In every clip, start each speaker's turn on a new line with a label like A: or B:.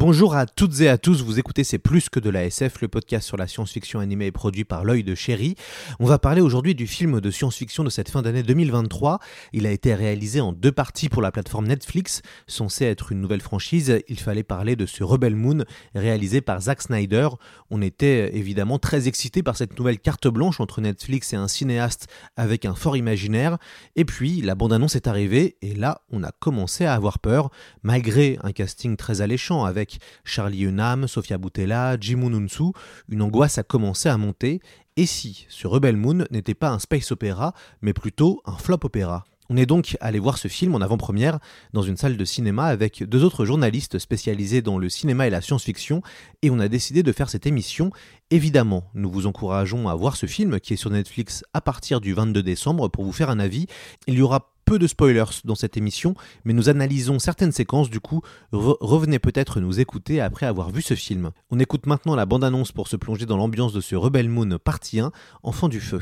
A: Bonjour à toutes et à tous, vous écoutez C'est plus que de la SF, le podcast sur la science-fiction animée et produit par l'œil de chéri. On va parler aujourd'hui du film de science-fiction de cette fin d'année 2023. Il a été réalisé en deux parties pour la plateforme Netflix. Censé être une nouvelle franchise, il fallait parler de ce Rebel Moon réalisé par Zack Snyder. On était évidemment très excités par cette nouvelle carte blanche entre Netflix et un cinéaste avec un fort imaginaire. Et puis, la bande-annonce est arrivée et là, on a commencé à avoir peur, malgré un casting très alléchant avec Charlie Hunnam, Sofia Boutella, Jimu Nunsu, une angoisse a commencé à monter. Et si ce Rebel Moon n'était pas un space opéra, mais plutôt un flop opéra? On est donc allé voir ce film en avant-première dans une salle de cinéma avec deux autres journalistes spécialisés dans le cinéma et la science-fiction et on a décidé de faire cette émission. Évidemment, nous vous encourageons à voir ce film qui est sur Netflix à partir du 22 décembre pour vous faire un avis. Il y aura peu de spoilers dans cette émission, mais nous analysons certaines séquences, du coup, revenez peut-être nous écouter après avoir vu ce film. On écoute maintenant la bande-annonce pour se plonger dans l'ambiance de ce Rebel Moon partie 1, Enfant du Feu.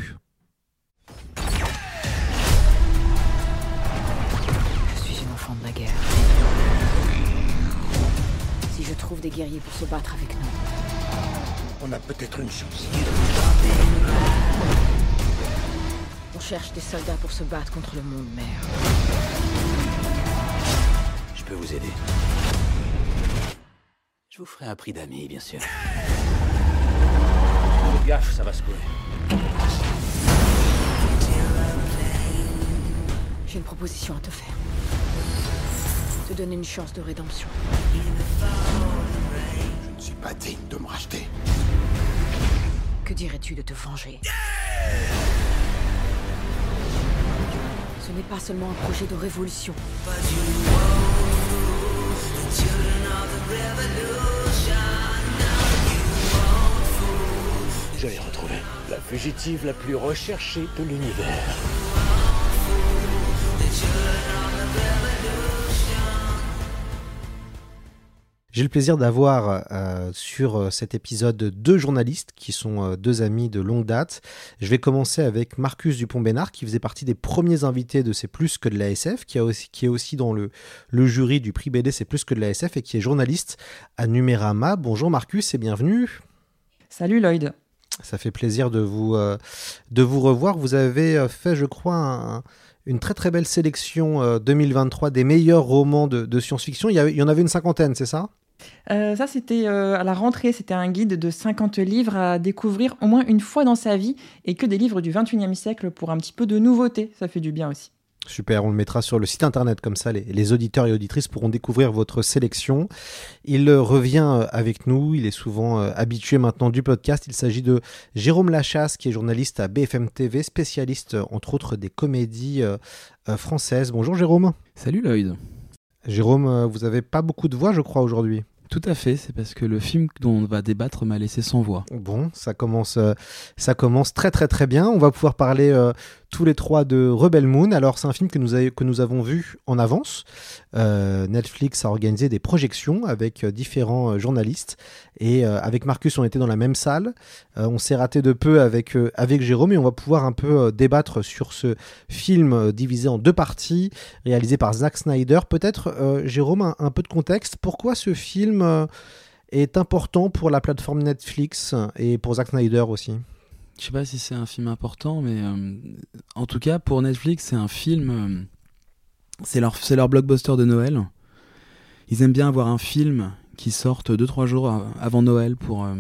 B: Je suis une enfant de la guerre. Si je trouve des guerriers pour se battre avec nous,
C: On a peut-être une chance.
B: On cherche des soldats pour se battre contre le monde mère.
D: Je peux vous aider. Je vous ferai un prix d'amis, bien sûr.
E: Gaffe, ça va secouer.
B: J'ai une proposition à te faire. Te donner une chance de rédemption.
C: Je ne suis pas digne de me racheter.
B: Que dirais-tu de te venger? Ce n'est pas seulement un projet de révolution.
C: Je l'ai. La fugitive la plus recherchée de l'univers.
A: J'ai le plaisir d'avoir euh, sur euh, cet épisode deux journalistes qui sont euh, deux amis de longue date. Je vais commencer avec Marcus Dupont-Bénard qui faisait partie des premiers invités de C'est plus que de la SF, qui, a aussi, qui est aussi dans le, le jury du prix BD C'est plus que de la SF et qui est journaliste à Numérama. Bonjour Marcus et bienvenue.
F: Salut Lloyd.
A: Ça fait plaisir de vous, euh, de vous revoir. Vous avez fait, je crois, un- une très très belle sélection euh, 2023 des meilleurs romans de, de science-fiction. Il y en avait une cinquantaine, c'est ça?
F: Euh, ça, c'était euh, à la rentrée, c'était un guide de 50 livres à découvrir au moins une fois dans sa vie et que des livres du 21e siècle pour un petit peu de nouveauté. Ça fait du bien aussi.
A: Super, on le mettra sur le site internet, comme ça les, les auditeurs et auditrices pourront découvrir votre sélection. Il euh, revient avec nous, il est souvent habitué maintenant du podcast. Il s'agit de Jérôme Lachasse, qui est journaliste à BFM TV, spécialiste entre autres des comédies françaises. Bonjour Jérôme.
G: Salut Lloyd.
A: Jérôme, euh, vous avez pas beaucoup de voix, je crois, aujourd'hui.
G: Tout à fait, c'est parce que le film dont on va débattre m'a laissé sans voix.
A: Bon, ça commence, euh, ça commence très très très bien. On va pouvoir parler euh, tous les trois de Rebel Moon. Alors, c'est un film que nous, avons vu en avance. Euh, Netflix a organisé des projections avec euh, différents euh, journalistes. Et avec Marcus, on était dans la même salle. On s'est raté de peu avec, Jérôme et on va pouvoir un peu débattre sur ce film divisé en deux parties, réalisé par Zack Snyder. Peut-être, Jérôme, un, un peu de contexte. Pourquoi ce film est important pour la plateforme Netflix et pour Zack Snyder aussi?
G: Je sais pas si c'est un film important, mais euh, en tout cas, pour Netflix, c'est un film. euh, c'est leur, leur blockbuster de Noël. Ils aiment bien avoir un film qui sorte 2-3 jours a- avant Noël pour, euh,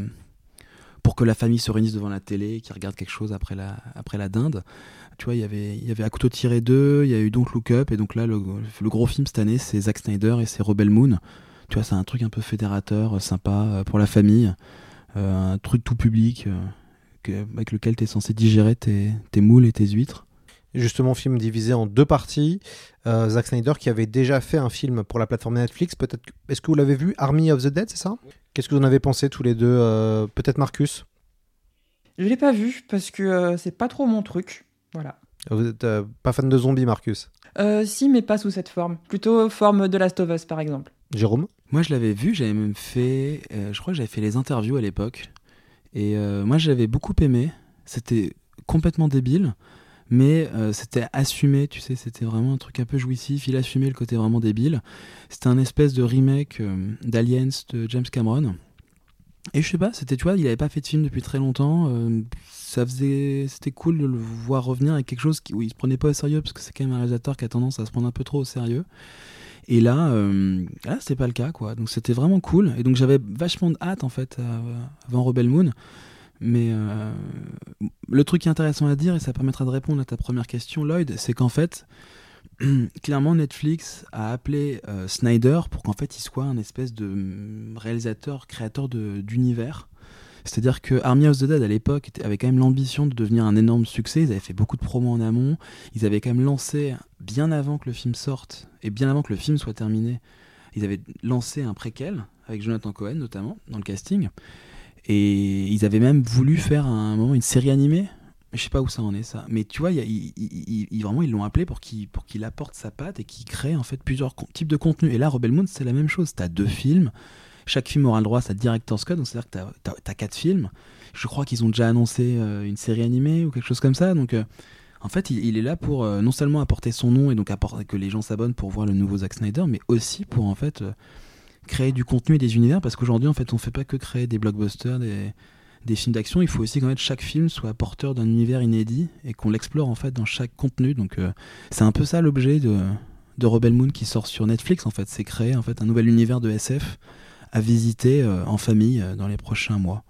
G: pour que la famille se réunisse devant la télé, qui regarde quelque chose après la, après la dinde. Tu vois, il y avait, il y avait À couteau tiré 2, il y a eu donc Look Up, et donc là, le, le gros film cette année, c'est Zack Snyder et c'est Rebel Moon. Tu vois, c'est un truc un peu fédérateur, sympa pour la famille, un truc tout public avec lequel tu es censé digérer tes, tes moules et tes huîtres.
A: Justement, film divisé en deux parties. Euh, Zack Snyder qui avait déjà fait un film pour la plateforme Netflix. Peut-être. Est-ce que vous l'avez vu, Army of the Dead, c'est ça? Qu'est-ce que vous en avez pensé tous les deux euh, Peut-être Marcus?
F: Je l'ai pas vu parce que euh, c'est pas trop mon truc. Voilà.
A: Vous êtes pas fan de zombies, Marcus?
F: Si, mais pas sous cette forme. Plutôt forme de Last of Us, par exemple.
A: Jérôme?
G: Moi, je l'avais vu. J'avais même fait. je crois que j'avais fait les interviews à l'époque. Et moi, j'avais beaucoup aimé. C'était complètement débile mais euh, c'était assumé, tu sais, c'était vraiment un truc un peu jouissif. Il assumait le côté vraiment débile. C'était un espèce de remake euh, d'Aliens de James Cameron. Et je sais pas, c'était, tu vois, il avait pas fait de film depuis très longtemps. Euh, ça faisait, c'était cool de le voir revenir avec quelque chose qui, où il se prenait pas au sérieux, parce que c'est quand même un réalisateur qui a tendance à se prendre un peu trop au sérieux. Et là, là c'était pas le cas, quoi. Donc c'était vraiment cool. Et donc j'avais vachement de hâte, en fait, avant Rebel Moon. Mais euh, le truc intéressant à dire, et ça permettra de répondre à ta première question, Lloyd, c'est qu'en fait, clairement, Netflix a appelé euh, Snyder pour qu'en fait il soit un espèce de mm, réalisateur, créateur d'univers. C'est-à-dire que Army of the Dead à l'époque avait quand même l'ambition de devenir un énorme succès. Ils avaient fait beaucoup de promos en amont. Ils avaient quand même lancé, bien avant que le film sorte et bien avant que le film soit terminé, ils avaient lancé un préquel avec Jonathan Cohen notamment dans le casting. Et ils avaient même voulu faire à un moment une série animée. Je sais pas où ça en est ça. Mais tu vois, vraiment ils l'ont appelé pour qu'il apporte sa patte et qu'il crée en fait plusieurs types de contenus. Et là, Rebel Moon, c'est la même chose. Tu as deux films. Chaque film aura le droit à sa director's cut. Donc c'est-à-dire que tu as, quatre films. Je crois qu'ils ont déjà annoncé euh, une série animée ou quelque chose comme ça. Donc. Euh, en fait, il, est là pour euh, non seulement apporter son nom et donc apporter que les gens s'abonnent pour voir le nouveau Zack Snyder, mais aussi pour en fait créer du contenu et des univers parce qu'aujourd'hui en fait on fait pas que créer des blockbusters des, des films d'action il faut aussi quand même que chaque film soit porteur d'un univers inédit et qu'on l'explore en fait dans chaque contenu donc c'est un peu ça l'objet de, de Rebel Moon qui sort sur Netflix en fait c'est créer en fait un nouvel univers de SF à visiter euh, en famille euh, dans les prochains mois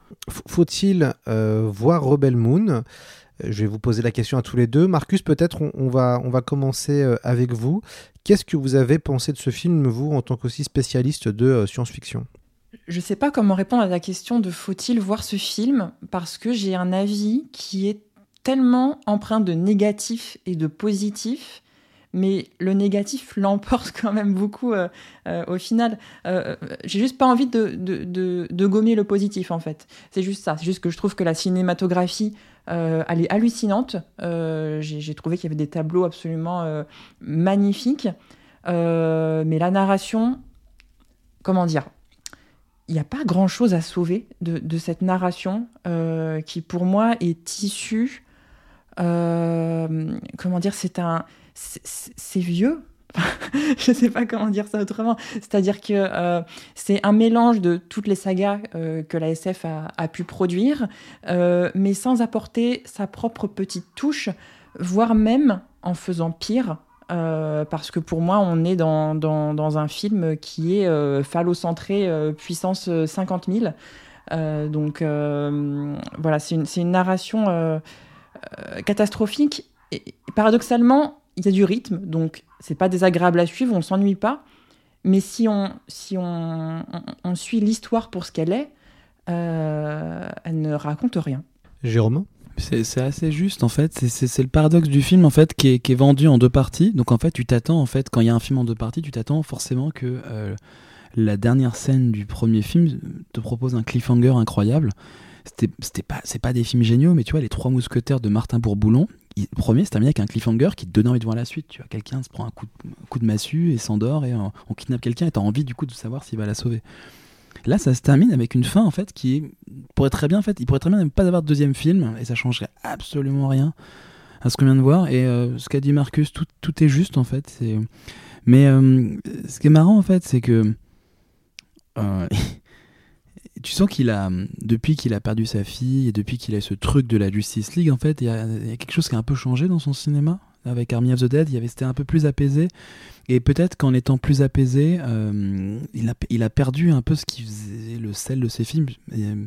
A: faut-il voir Rebel Moon? Je vais vous poser la question à tous les deux. Marcus, peut-être on, va, on va commencer avec vous. Qu'est-ce que vous avez pensé de ce film, vous, en tant qu'aussi spécialiste de euh, science-fiction?
F: Je ne sais pas comment répondre à la question de faut-il voir ce film, parce que j'ai un avis qui est tellement empreint de négatif et de positif mais le négatif l'emporte quand même beaucoup euh, euh, au final. j'ai juste pas envie de, de, gommer le positif en fait. C'est juste ça. C'est juste que je trouve que la cinématographie euh, elle est hallucinante. Euh, j'ai trouvé qu'il y avait des tableaux absolument euh, magnifiques. mais la narration, comment dire il n'y a pas grand chose à sauver de, cette narration qui, pour moi, est issue. comment dire C'est un. C'est vieux, je ne sais pas comment dire ça autrement. C'est-à-dire que euh, c'est un mélange de toutes les sagas euh, que la SF a, pu produire, euh, mais sans apporter sa propre petite touche, voire même en faisant pire. parce que pour moi, on est dans, dans, un film qui est phallocentré puissance 50 000. donc voilà, c'est une, une, narration catastrophique. Et paradoxalement, il y a du rythme, donc c'est pas désagréable à suivre, on s'ennuie pas. Mais si on, si on, on, suit l'histoire pour ce qu'elle est, euh, elle ne raconte rien.
A: Jérôme?
G: C'est assez juste en fait, c'est le paradoxe du film en fait qui est, qui est, vendu en deux parties. Donc en fait tu t'attends en fait quand il y a un film en deux parties, tu t'attends forcément que euh, la dernière scène du premier film te propose un cliffhanger incroyable. C'était pas c'est pas des films géniaux, mais tu vois les trois mousquetaires de Martin Bourboulon, le premier c'est terminé avec un cliffhanger qui te donne envie de voir la suite. Tu vois, quelqu'un se prend un coup de, coup de massue et s'endort et on, kidnappe quelqu'un et t'as envie du coup de savoir s'il va la sauver. Là, ça se termine avec une fin en fait qui pourrait très bien en fait, il pourrait très bien ne pas avoir de deuxième film et ça changerait absolument rien à ce qu'on vient de voir. Et euh, ce qu'a dit Marcus, tout, tout, est juste en fait. Mais euh, ce qui est marrant en fait, c'est que euh, tu sens qu'il a, depuis qu'il a perdu sa fille et depuis qu'il a ce truc de la Justice League, en fait, il y, a, quelque chose qui a un peu changé dans son cinéma? Avec Army of the Dead, il avait, c'était un peu plus apaisé. Et peut-être qu'en étant plus apaisé, euh, il, a, il a perdu un peu ce qui faisait le sel de ses films. Euh,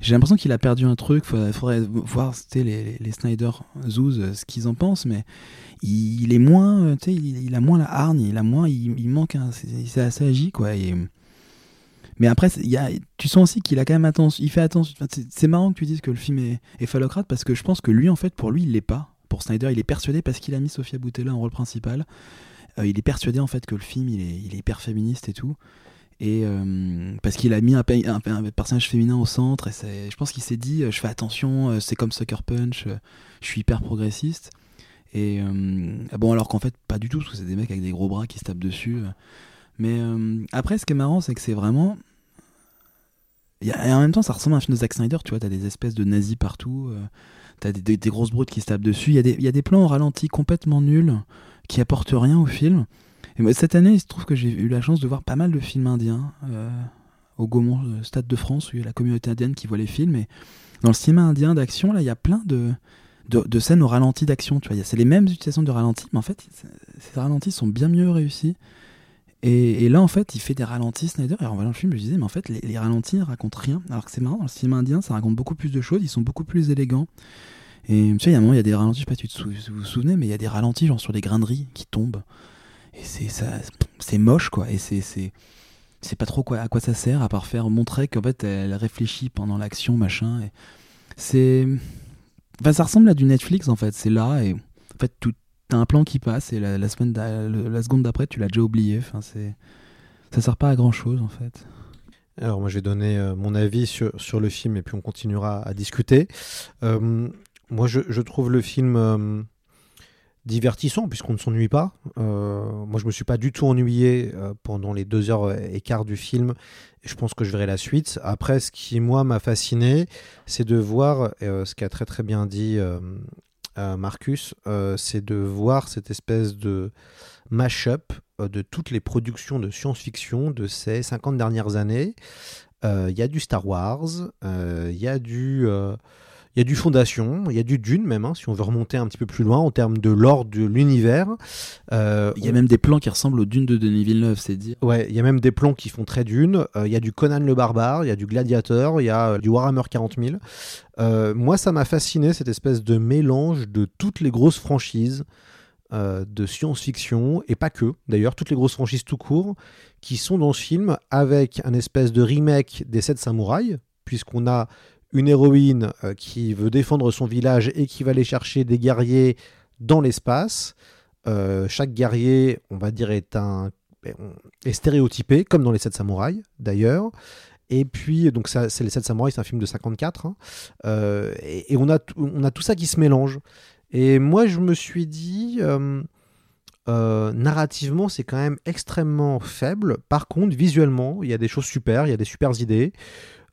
G: j'ai l'impression qu'il a perdu un truc. Il faudrait, voir les, les Snyder Zoos euh, ce qu'ils en pensent, mais il, est moins, sais, il, a moins la hargne, il a moins, il, manque, c'est assez agi quoi. Et, Mais après, y a, tu sens aussi qu'il a quand même attention. Il fait attention. C'est- marrant que tu dises que le film est, est phallocrate parce que je pense que lui, en fait, pour lui, il l'est pas. Pour Snyder, il est persuadé parce qu'il a mis Sofia Boutella en rôle principal. euh, il est persuadé en fait que le film, il est, hyper féministe et tout. Et euh, parce qu'il a mis un, pe- un- un personnage féminin au centre. Et je pense qu'il s'est dit, euh, je fais attention, c'est comme Sucker Punch, je suis hyper progressiste. Et bon, alors qu'en fait, pas du tout, parce que c'est des mecs avec des gros bras qui se tapent dessus. Mais euh, après, ce qui est marrant, c'est que c'est vraiment. Et en même temps, ça ressemble à un film de Zack Snyder, tu vois, t'as des espèces de nazis partout, euh, t'as des, des- grosses brutes qui se tapent dessus, il y, a des- il y a des plans au ralenti complètement nuls, qui apportent rien au film. Et cette année, il se trouve que j'ai eu la chance de voir pas mal de films indiens euh, au Gaumont euh, Stade de France, où il y a la communauté indienne qui voit les films. Et dans le cinéma indien d'action, là, il y a plein de, de, de scènes au ralenti d'action. Tu vois, c'est les mêmes utilisations de ralenti, mais en fait, ces ralentis sont bien mieux réussis. Et, là, en fait, il fait des ralentis, Snyder. Et en voyant le film, je me disais, mais en fait, les, les ralentis ne racontent rien. Alors que c'est marrant, dans le cinéma indien, ça raconte beaucoup plus de choses, ils sont beaucoup plus élégants. Et tu sais, il y a un moment, il y a des ralentis, je sais pas si vous vous souvenez, mais il y a des ralentis, genre sur des grains de riz qui tombent. Et c'est moche, quoi. Et c'est. c'est pas trop quoi, à quoi ça sert à part faire montrer qu'en fait elle réfléchit pendant l'action machin c'est enfin ça ressemble à du Netflix en fait c'est là et en fait tout t'as un plan qui passe et la, semaine la seconde d'après tu l'as déjà oublié enfin c'est ça sert pas à grand chose en fait
A: Alors moi je vais donner euh, mon avis sur, sur le film et puis on continuera à discuter. Euh, moi je, trouve le film euh, divertissant puisqu'on ne s'ennuie pas. Moi je me suis pas du tout ennuyé pendant les deux heures et quart du film et je pense que je verrai la suite. Après ce qui moi m'a fasciné c'est de voir ce qu'a très très bien dit Marcus, euh, c'est de voir cette espèce de mash-up euh, de toutes les productions de science-fiction de ces 50 dernières années. Euh, Il y a du Star Wars, il y a du... il y a du Fondation, il y a du Dune même, hein, si on veut remonter un petit peu plus loin en termes de l'ordre de l'univers. Euh,
G: il y a même des plans qui ressemblent aux dunes de Denis Villeneuve c'est dire
A: Ouais, il y a même des plans qui font très Dune. Euh, Il y a du Conan le Barbare, il y a du Gladiator, il y a euh, du Warhammer 40 000. Euh, moi, ça m'a fasciné cette espèce de mélange de toutes les grosses franchises de science-fiction, et pas que, d'ailleurs, toutes les grosses franchises tout court, qui sont dans ce film avec un espèce de remake des 7 samouraïs, puisqu'on a une héroïne euh, qui veut défendre son village et qui va aller chercher des guerriers dans l'espace. Euh, chaque guerrier, on va dire, est un est stéréotypé, comme dans les 7 samouraïs d'ailleurs. Et puis, donc c'est les 7 samouraïs, c'est un film de 54. hein. Euh, et, on, a, tout ça qui se mélange. Et moi, je me suis dit, narrativement, c'est quand même extrêmement faible. Par contre, visuellement, il y a des choses super, il y a des super idées.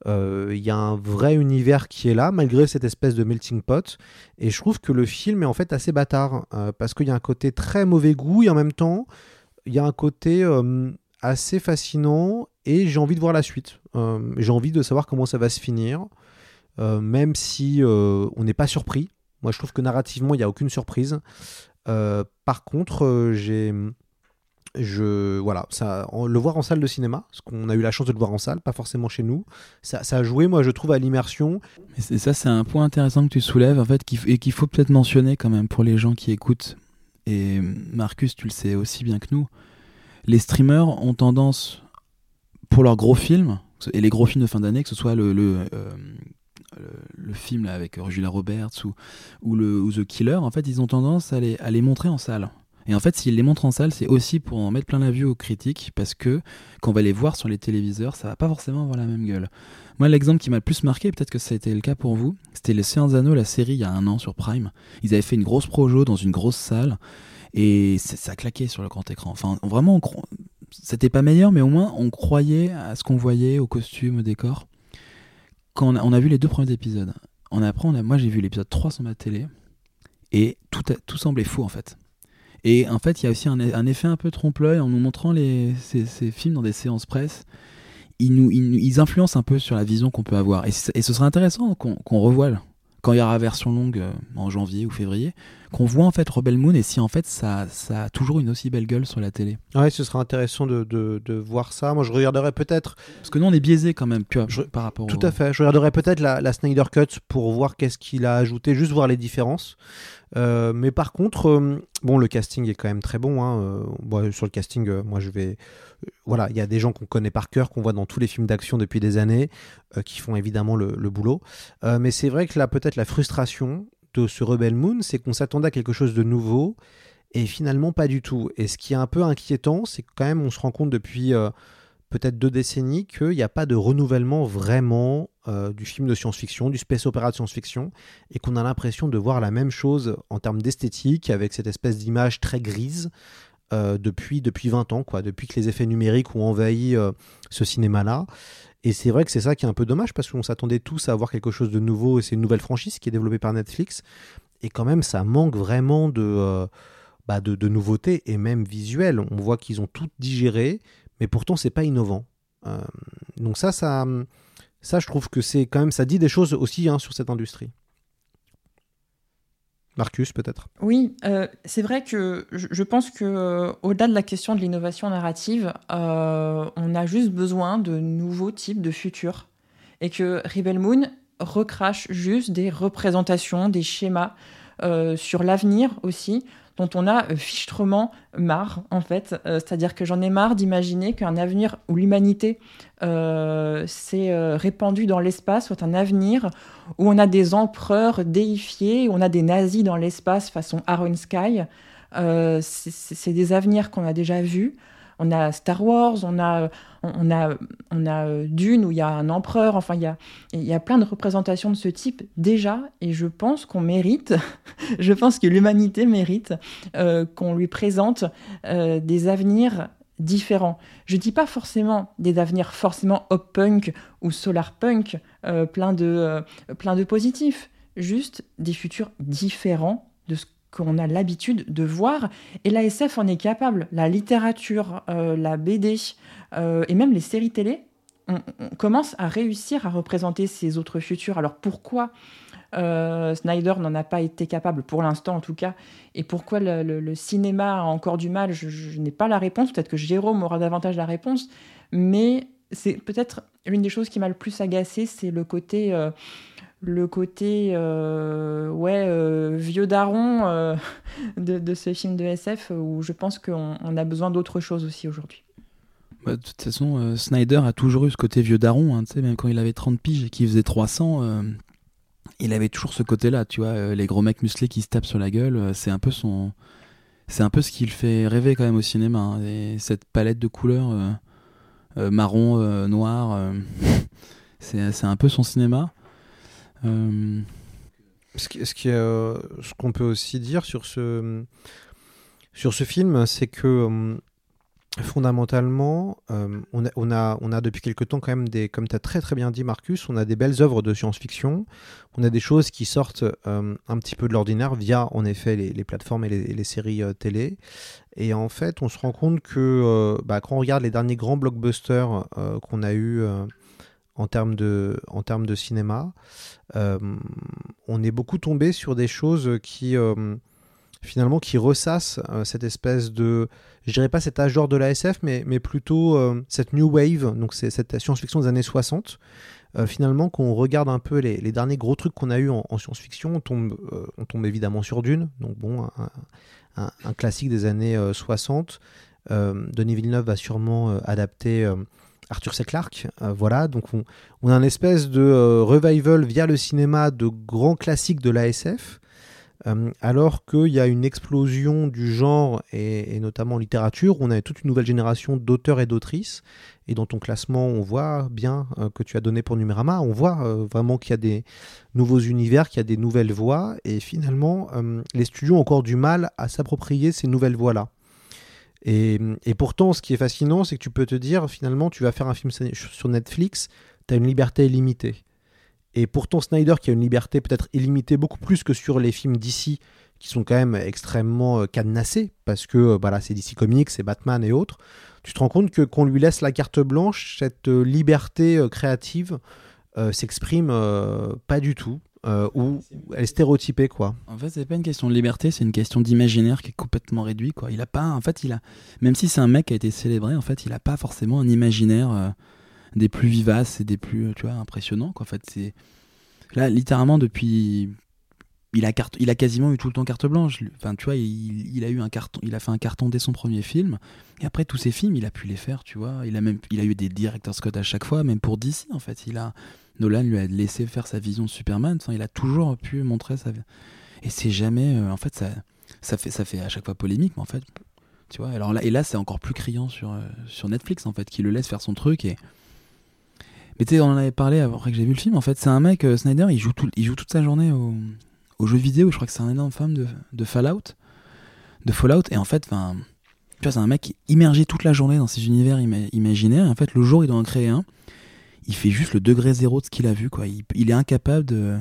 A: Euh, Il y a un vrai univers qui est là, malgré cette espèce de melting pot. Et je trouve que le film est en fait assez bâtard, euh, parce qu'il y a un côté très mauvais goût, et en même temps, il y a un côté euh, assez fascinant, et j'ai envie de voir la suite. J'ai envie de savoir comment ça va se finir, même si on n'est pas surpris. Moi, je trouve que narrativement, il n'y a aucune surprise. Par contre, j'ai je voilà ça le voir en salle de cinéma parce qu'on a eu la chance de le voir en salle pas forcément chez nous ça, ça a joué moi je trouve à l'immersion
G: Mais ça, c'est un point intéressant que tu soulèves, en fait, et qu'il faut peut-être mentionner quand même pour les gens qui écoutent. Et Marcus, tu le sais aussi bien que nous. Les streamers ont tendance, pour leurs gros films, et les gros films de fin d'année, que ce soit le, le, euh, film avec Julia Roberts ou, ou The Killer, en fait, ils ont tendance à les, à les montrer en salle. Et en fait, s'ils les montrent en salle, c'est aussi pour en mettre plein la vue aux critiques, parce que quand on va les voir sur les téléviseurs, ça va pas forcément avoir la même gueule. Moi, l'exemple qui m'a le plus marqué, peut-être que ça a été le cas pour vous, c'était Les des Anneaux, la série, il y a un an sur Prime. Ils avaient fait une grosse projo dans une grosse salle, et ça claquait sur le grand écran. Enfin, vraiment, c'était pas meilleur, mais au moins, on croyait à ce qu'on voyait, aux costumes, aux décors. Quand on a, vu les deux premiers épisodes, on apprend, on moi j'ai vu l'épisode 3 sur ma télé, et tout, semblait faux en fait. Et en fait, il y a aussi un, un effet un peu trompe-l'œil en nous montrant les, ces, films dans des séances presse. Ils, nous, ils, influencent un peu sur la vision qu'on peut avoir. Et, ce serait intéressant qu'on revoie, quand il y aura version longue euh, en janvier ou février, qu'on voit en fait Rebel Moon et si en fait ça, ça a toujours une aussi belle gueule sur la télé.
A: Ouais, ce sera intéressant de, de, de voir ça. Moi, je regarderai peut-être.
G: Parce que nous, on est biaisé quand même, tu vois, je, par rapport.
A: Tout au... à fait. Je regarderai peut-être la, la, Snyder Cut pour voir qu'est-ce qu'il a ajouté, juste voir les différences. Euh, mais par contre, euh, bon, le casting est quand même très bon. Hein. Euh, bon, sur le casting, moi, je vais. voilà, il y a des gens qu'on connaît par cœur, qu'on voit dans tous les films d'action depuis des années, qui font évidemment le, le boulot. mais c'est vrai que là, peut-être la frustration de ce Rebel Moon, c'est qu'on s'attendait à quelque chose de nouveau. Et finalement, pas du tout. Et ce qui est un peu inquiétant, c'est que quand même, on se rend compte depuis peut-être deux décennies qu'il n'y a pas de renouvellement vraiment euh, du film de science-fiction, du space opéra de science-fiction, et qu'on a l'impression de voir la même chose en termes d'esthétique, avec cette espèce d'image très grise, euh, depuis, depuis 20 ans, quoi, depuis que les effets numériques ont envahi euh, ce cinéma-là. Et c'est vrai que c'est ça qui est un peu dommage, parce qu'on s'attendait tous à voir quelque chose de nouveau, et c'est une nouvelle franchise qui est développée par Netflix, et quand même ça manque vraiment de... Bah de, de nouveautés et même visuelles. On voit qu'ils ont tout digéré, mais pourtant c'est pas innovant. Euh, donc ça, ça, ça, je trouve que c'est quand même, ça dit des choses aussi hein, sur cette industrie. Marcus, peut-être?
F: Oui, euh, c'est vrai que je, pense que euh, au-delà de la question de l'innovation narrative, euh, on a juste besoin de nouveaux types de futurs et que Rebel Moon recrache juste des représentations, des schémas sur l'avenir aussi, dont on a fichtrement marre, en fait. Euh, C'est-à-dire que j'en ai marre d'imaginer qu'un avenir où l'humanité euh, s'est euh, répandue dans l'espace soit un avenir où on a des empereurs déifiés, où on a des nazis dans l'espace façon Iron Sky. Euh, C'est des avenirs qu'on a déjà vus. On a Star Wars, on a, on a, on a Dune où il y a un empereur, enfin il y a, il y a plein de représentations de ce type déjà, et je pense qu'on mérite, je pense que l'humanité mérite euh, qu'on lui présente euh, des avenirs différents. Je dis pas forcément des avenirs forcément hop punk ou solar punk, euh, plein de, euh, plein de positifs, juste des futurs différents qu'on a l'habitude de voir. Et la SF en est capable. La littérature, euh, la BD euh, et même les séries télé, on, commence à réussir à représenter ces autres futurs. Alors pourquoi euh, Snyder n'en a pas été capable, pour l'instant en tout cas, et pourquoi le, cinéma a encore du mal, je, n'ai pas la réponse. Peut-être que Jérôme aura davantage la réponse, mais c'est peut-être l'une des choses qui m'a le plus agacé, c'est le côté le côté euh, ouais euh, vieux daron euh, de, de, ce film de SF où je pense qu'on on a besoin d'autre chose aussi aujourd'hui.
G: Bah, de toute façon, Snyder a toujours eu ce côté vieux daron, hein, même quand il avait 30 piges et qu'il faisait 300, euh, il avait toujours ce côté-là, tu vois, les gros mecs musclés qui se tapent sur la gueule, c'est un peu son... C'est un peu ce qui le fait rêver quand même au cinéma, hein, et cette palette de couleurs marron, noir, c'est un peu son cinéma.
A: Euh... Qu'on euh, ce peut aussi dire sur ce, film, c'est que euh, fondamentalement, on, a, depuis quelque temps quand même des, comme tu as très très bien dit Marcus, on a des belles œuvres de science-fiction, on a des choses qui sortent un petit peu de l'ordinaire via en effet les, plateformes et les, séries télé. Et en fait, on se rend compte que bah, quand on regarde les derniers grands blockbusters qu'on a eu en termes de, en termes de cinéma, euh, on est beaucoup tombé sur des choses qui euh, finalement qui ressassent euh, cette espèce de, je dirais pas cet âge d'or de la SF, mais, mais plutôt cette new wave, donc c'est cette science-fiction des années 60. Euh, finalement, quand on regarde un peu les, derniers gros trucs qu'on a eu en, en science-fiction, on tombe, on tombe évidemment sur Dune, donc bon, un classique des années 60. Denis Villeneuve va sûrement adapter Arthur C. Clarke. Euh, voilà, donc on, a une espèce de euh, revival via le cinéma de grands classiques de l'ASF, euh, alors qu'il y a une explosion du genre, et, notamment en littérature, on a toute une nouvelle génération d'auteurs et d'autrices, et dans ton classement, on voit bien que tu as donné pour Numérama, on voit vraiment qu'il y a des nouveaux univers, qu'il y a des nouvelles voix, et finalement, les studios ont encore du mal à s'approprier ces nouvelles voix-là. Et, pourtant, ce qui est fascinant, c'est que tu peux te dire, finalement, tu vas faire un film sur Netflix, tu as une liberté illimitée. Et pourtant, Snyder, qui a une liberté peut-être illimitée beaucoup plus que sur les films d'ici, qui sont quand même extrêmement euh, cadenassés, parce que euh, c'est DC Comics, c'est Batman et autres, tu te rends compte que qu'on lui laisse la carte blanche, cette euh, liberté créative s'exprime pas du tout. Euh, où elle est stéréotypée, quoi.
G: En fait, c'est pas une question de liberté, c'est une question d'imaginaire qui est complètement réduit, quoi. Il a pas, en fait, il a, même si c'est un mec qui a été célébré, en fait, il a pas forcément un imaginaire euh, des plus vivaces et des plus, tu vois, impressionnants, quoi. En fait, c'est là, littéralement, depuis, il a, carte... il a quasiment eu tout le temps carte blanche. Enfin, tu vois, il, il, a eu un carton, il a fait un carton dès son premier film. Et après, tous ses films, il a pu les faire, tu vois. Il a même, il a eu des directeurs Scott à chaque fois, même pour DC, en fait. Il a, Nolan lui a laissé faire sa vision de Superman. Il a toujours pu montrer sa. Et c'est jamais. Euh, en fait, ça, ça, fait, ça fait à chaque fois polémique, mais en fait. Tu vois, alors là, et là, c'est encore plus criant sur, euh, sur Netflix, en fait, qui le laisse faire son truc. Et... Mais tu sais, on en avait parlé après que j'ai vu le film. En fait, c'est un mec, euh, Snyder, il joue, tout, il joue toute sa journée au, aux jeux vidéo. Je crois que c'est un énorme fan de, de Fallout. De Fallout. Et en fait, enfin. C'est un mec qui immergé toute la journée dans ses univers imaginaires. Et en fait, le jour, il doit en créer un il fait juste le degré zéro de ce qu'il a vu quoi. Il, est incapable de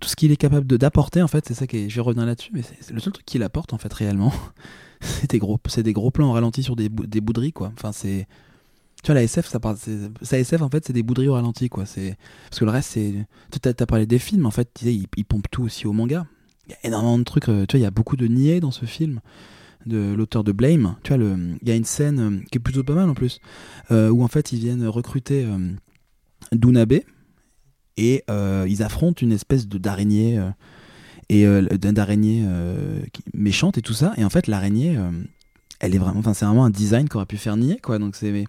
G: tout ce qu'il est capable d'apporter en fait, c'est ça qui je revenir là-dessus, mais c'est le seul truc qu'il apporte en fait réellement. c'est des gros, des gros plans sur des, des bouderies quoi. Enfin c'est, tu vois la SF ça parle, ça SF en fait c'est des bouderies au ralenti quoi. Parce que le reste c'est, tu as, parlé des films en fait, il, il pompe tout aussi au manga. Il y a énormément de trucs, euh, tu vois il y a beaucoup de niais dans ce film de l'auteur de Blame. Tu vois il y a une scène euh, qui est plutôt pas mal en plus, euh, où en fait ils viennent recruter d'Unabe et euh, ils affrontent une espèce de d'araignée euh, et euh, d'araignée méchante et tout ça et en fait l'araignée elle est vraiment enfin c'est vraiment un design qu'aurait pu faire nier quoi donc c'est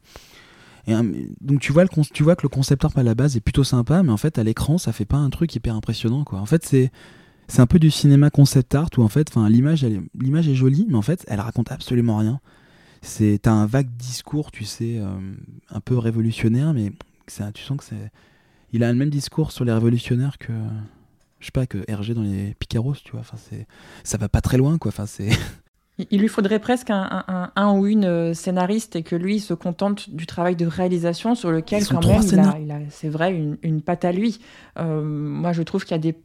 G: donc tu vois, le, tu vois que le concept art à la base est plutôt sympa, mais en fait à l'écran ça fait pas un truc hyper impressionnant quoi. En fait c'est c'est un peu du cinéma concept art où en fait enfin l'image l'image est jolie, mais en fait elle raconte absolument rien. C'est t'as un vague discours tu sais un peu révolutionnaire, mais tu sens que c'est. Il a le même discours sur les révolutionnaires que. Je sais pas, que Hergé dans les Picaros, tu vois. Enfin, c'est, ça va pas très loin, quoi. Enfin, c'est.
F: Il lui faudrait presque un, un, un, ou une euh, scénariste et que lui se contente du travail de réalisation sur lequel, quand même, il a, c'est vrai, une, une, patte à lui. Euh, moi, je trouve qu'il y a des.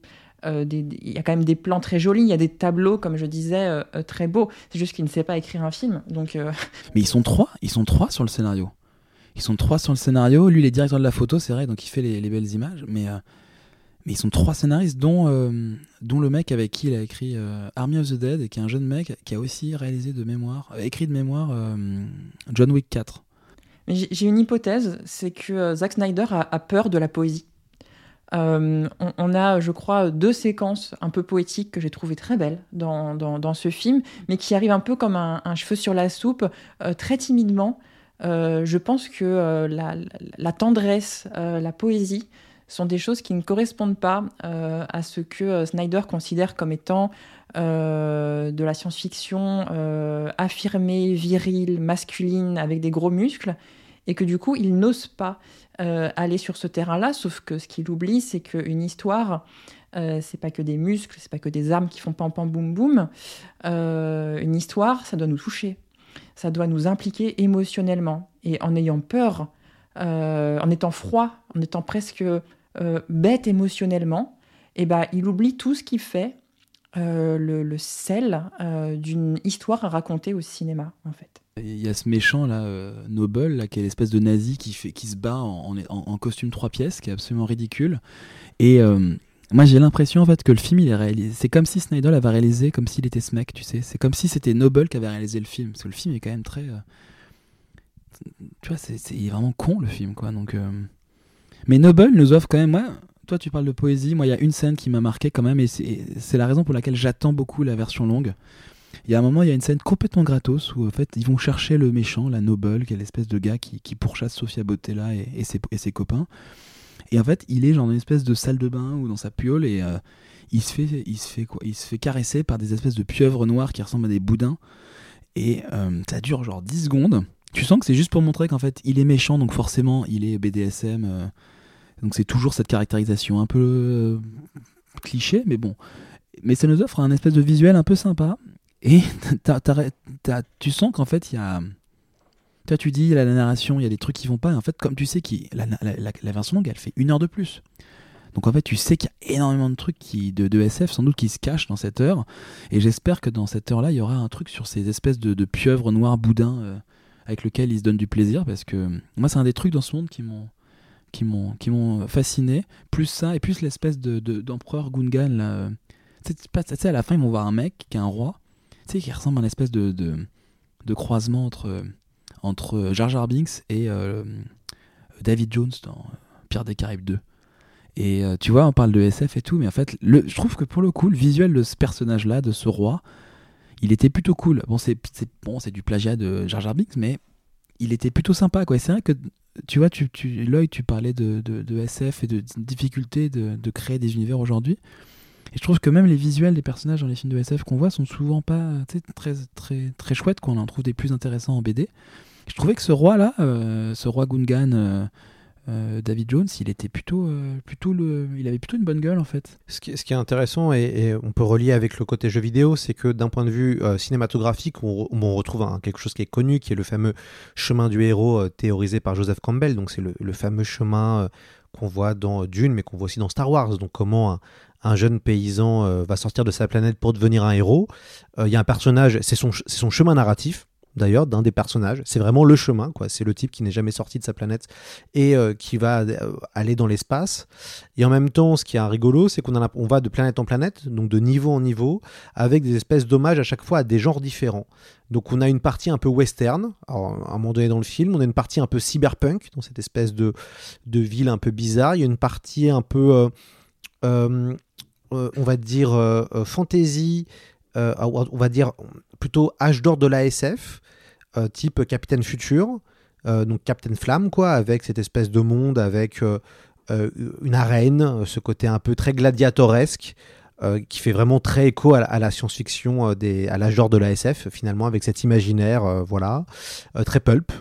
F: Euh, des, il y a quand même des plans très jolis, il y a des tableaux, comme je disais, très beaux. C'est juste qu'il ne sait pas écrire un film. Donc,
G: Mais ils sont trois, ils sont trois sur le scénario. Ils sont trois sur le scénario. Lui, il est directeur de la photo, c'est vrai, donc il fait les, belles images. Mais, euh, mais ils sont trois scénaristes, dont, euh, dont le mec avec qui il a écrit euh, Army of the Dead, et qui est un jeune mec qui a aussi réalisé de mémoire, écrit de mémoire John Wick 4.
F: J'ai une hypothèse, c'est que Zack Snyder a, peur de la poésie. on, a, je crois, deux séquences un peu poétiques que j'ai trouvées très belles dans, ce film, mais qui arrivent un peu comme un cheveu sur la soupe, très timidement. Euh, je pense que euh, la, tendresse, euh, la poésie sont des choses qui ne correspondent pas à ce que Snyder considère comme étant de la science-fiction affirmée, virile, masculine, avec des gros muscles, et que du coup, il n'ose pas aller sur ce terrain-là, sauf que ce qu'il oublie, c'est qu'une histoire, c'est pas que des muscles, c'est pas que des armes qui font pam pam boum boum. une histoire, ça doit nous toucher ça doit nous impliquer émotionnellement. Et en ayant peur, euh, en étant froid, en étant presque euh, bête émotionnellement, eh ben, il oublie tout ce qui fait euh, le, sel d'une histoire à raconter au cinéma, en fait.
G: Il y a ce méchant là, Noble, là, qui est l'espèce de nazi qui, fait, qui se bat en, costume trois pièces, qui est absolument ridicule. Et moi, j'ai l'impression en fait que le film, il est réalisé. C'est comme si Snyder l'avait réalisé comme s'il était ce mec, tu sais. C'est comme si c'était Noble qui avait réalisé le film. Parce que le film est quand même très. Euh, tu vois, c'est, il est vraiment con le film, quoi. Donc, euh, Mais Noble nous offre quand même. Toi, tu parles de poésie. Moi, il y a une scène qui m'a marqué quand même, et c'est, la raison pour laquelle j'attends beaucoup la version longue. Il y a un moment, il y a une scène complètement gratos où en fait ils vont chercher le méchant, la Noble, qui est l'espèce de gars qui, pourchasse Sofia Botella et ses copains. Et en fait, il est genre dans une espèce de salle de bain ou dans sa piole et euh, il se fait, il se fait quoi? Il se fait caresser par des espèces de pieuvres noires qui ressemblent à des boudins. Et euh, ça dure genre 10 secondes. Tu sens que c'est juste pour montrer qu'en fait, il est méchant, donc forcément, il est BDSM. Euh, donc c'est toujours cette caractérisation un peu cliché, mais bon. Mais ça nous offre un espèce de visuel un peu sympa. Et tu sens qu'en fait, il y a toi, tu dis, la, narration, il y a des trucs qui vont pas. Et en fait, comme tu sais que la, la, version longue, elle fait une heure de plus. Donc en fait, tu sais qu'il y a énormément de trucs qui, de, SF sans doute qui se cachent dans cette heure. Et j'espère que dans cette heure-là, il y aura un truc sur ces espèces de, de pieuvres noirs boudins euh, avec lequel ils se donnent du plaisir. Parce que moi, c'est un des trucs dans ce monde qui m'ont qui m'ont qui fasciné. Plus ça et plus l'espèce de d'empereur Gungan. Là. Tu sais, à la fin, ils vont voir un mec qui est un roi, tu sais, qui ressemble à une espèce de, de, de croisement entre, entre Jar Jar Binks et euh, David Jones dans Pierre des Caraïbes 2. Et euh, tu vois, on parle de SF et tout, mais en fait, je trouve que pour le coup, le visuel de ce personnage-là, de ce roi, il était plutôt cool. Bon, c'est bon, du plagiat de Jar Jar Binks, mais il était plutôt sympa. quoi. C'est vrai que, tu vois, tu, tu, l'œil, tu parlais de, SF et de difficulté de, de créer des univers aujourd'hui. Et je trouve que même les visuels des personnages dans les films de SF qu'on voit sont souvent pas très, très, très chouettes, qu'on en trouve des plus intéressants en BD. Je trouvais que ce roi-là, euh, ce roi Gungan, euh, euh, David Jones, il était plutôt, plutôt le, il avait plutôt une bonne gueule en fait.
A: Ce qui, est intéressant et, on peut relier avec le côté jeu vidéo, c'est que d'un point de vue cinématographique, on, on retrouve quelque chose qui est connu, qui est le fameux chemin du héros théorisé par Joseph Campbell. Donc c'est le, le, fameux chemin qu'on voit dans Dune, mais qu'on voit aussi dans Star Wars. Donc comment un, un jeune paysan euh, va sortir de sa planète pour devenir un héros. Euh, il y a un personnage, c'est son, chemin narratif d'ailleurs d'un des personnages. C'est vraiment le chemin, quoi. C'est le type qui n'est jamais sorti de sa planète et euh, qui va aller dans l'espace. Et en même temps, ce qui est rigolo, c'est qu'on on va de planète en planète, donc de niveau en niveau, avec des espèces d'hommages à chaque fois à des genres différents. Donc on a une partie un peu western, à un moment donné dans le film, on a une partie un peu cyberpunk, dans cette espèce de, ville un peu bizarre. Il y a une partie un peu on va dire, euh, euh, fantasy, on va dire plutôt âge d'or de la SF, type Capitaine Futur, donc Captain Flamme, quoi, avec cette espèce de monde, avec une arène, ce côté un peu très gladiatoresque. qui fait vraiment très écho à, la science-fiction, à l'âge d'or de la SF, finalement, avec cet imaginaire, voilà, très pulp.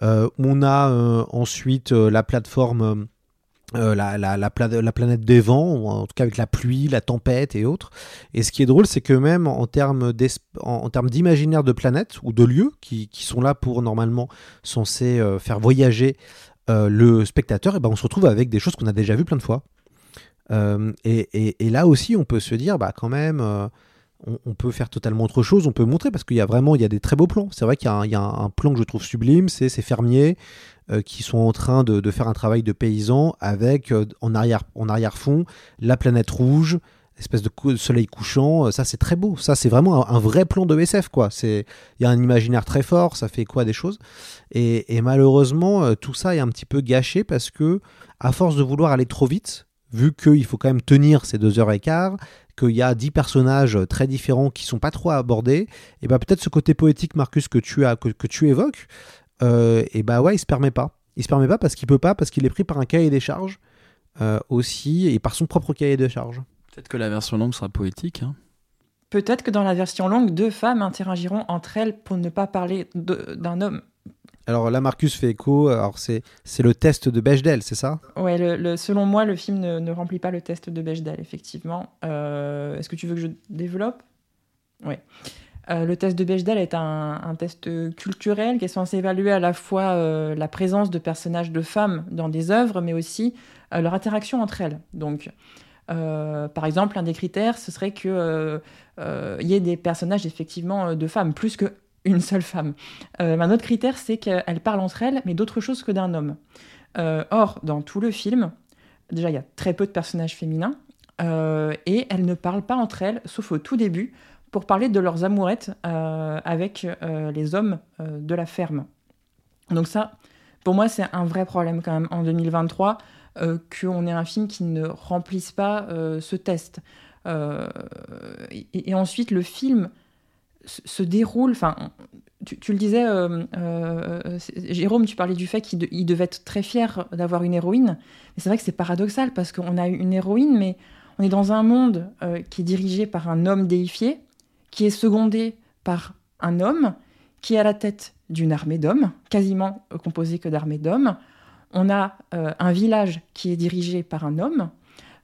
A: on a ensuite la plateforme euh, la, la, la, planète des vents, en tout cas avec la pluie, la tempête et autres. Et ce qui est drôle, c'est que même en termes d'imaginaire de planètes ou de lieux qui, qui, sont là pour normalement censés euh, faire voyager euh, le spectateur, et ben on se retrouve avec des choses qu'on a déjà vues plein de fois. Et, et, et, là aussi, on peut se dire, bah quand même, on, peut faire totalement autre chose, on peut montrer parce qu'il y a vraiment il y a des très beaux plans. C'est vrai qu'il y, y, a un plan que je trouve sublime, c'est ces fermiers euh, qui sont en train de, faire un travail de paysan avec euh, en arrière en arrière-fond la planète rouge, espèce de soleil couchant. Euh, ça c'est très beau. Ça c'est vraiment un, vrai plan de SF quoi. C'est il y a un imaginaire très fort, ça fait quoi des choses. Et, malheureusement tout ça est un petit peu gâché parce que à force de vouloir aller trop vite, vu qu'il faut quand même tenir ces deux heures et quart, qu'il y a dix personnages très différents qui sont pas trop abordés, et ben peut-être ce côté poétique, Marcus, que tu as, que, que tu évoques, euh, et bah ouais, il se permet pas. Il se permet pas parce qu'il peut pas, parce qu'il est pris par un cahier des charges euh, aussi, et par son propre cahier de charges.
G: Peut-être que la version longue sera poétique. Hein.
F: Peut-être que dans la version longue, deux femmes interagiront entre elles pour ne pas parler d'un homme.
A: Alors là, Marcus fait écho. Alors c'est c'est le test de Bechdel, c'est ça?
F: Ouais. Le, selon moi, le film ne, remplit pas le test de Bechdel, effectivement. Euh, est-ce que tu veux que je développe? Ouais. Euh, le test de Bechdel est un, test culturel qui est censé évaluer à la fois euh, la présence de personnages de femmes dans des œuvres, mais aussi euh, leur interaction entre elles. Donc, par exemple, un des critères, ce serait qu'il y ait des personnages effectivement de femmes, plus qu'une seule femme. un autre critère, c'est qu'elles parlent entre elles, mais d'autre chose que d'un homme. or, dans tout le film, déjà, il y a très peu de personnages féminins, et elles ne parlent pas entre elles, sauf au tout début, pour parler de leurs amourettes euh, avec euh, les hommes euh, de la ferme. Donc ça, pour moi, c'est un vrai problème quand même en 2023 qu'on ait un film qui ne remplisse pas ce test. Et, ensuite, le film se déroule. Enfin, tu, le disais, Jérôme, tu parlais du fait qu'il devait être très fier d'avoir une héroïne. Mais c'est vrai que c'est paradoxal parce qu'on a une héroïne, mais on est dans un monde qui est dirigé par un homme déifié qui est secondé par un homme qui est à la tête d'une armée d'hommes, quasiment composée que d'armées d'hommes. On a euh, un village qui est dirigé par un homme.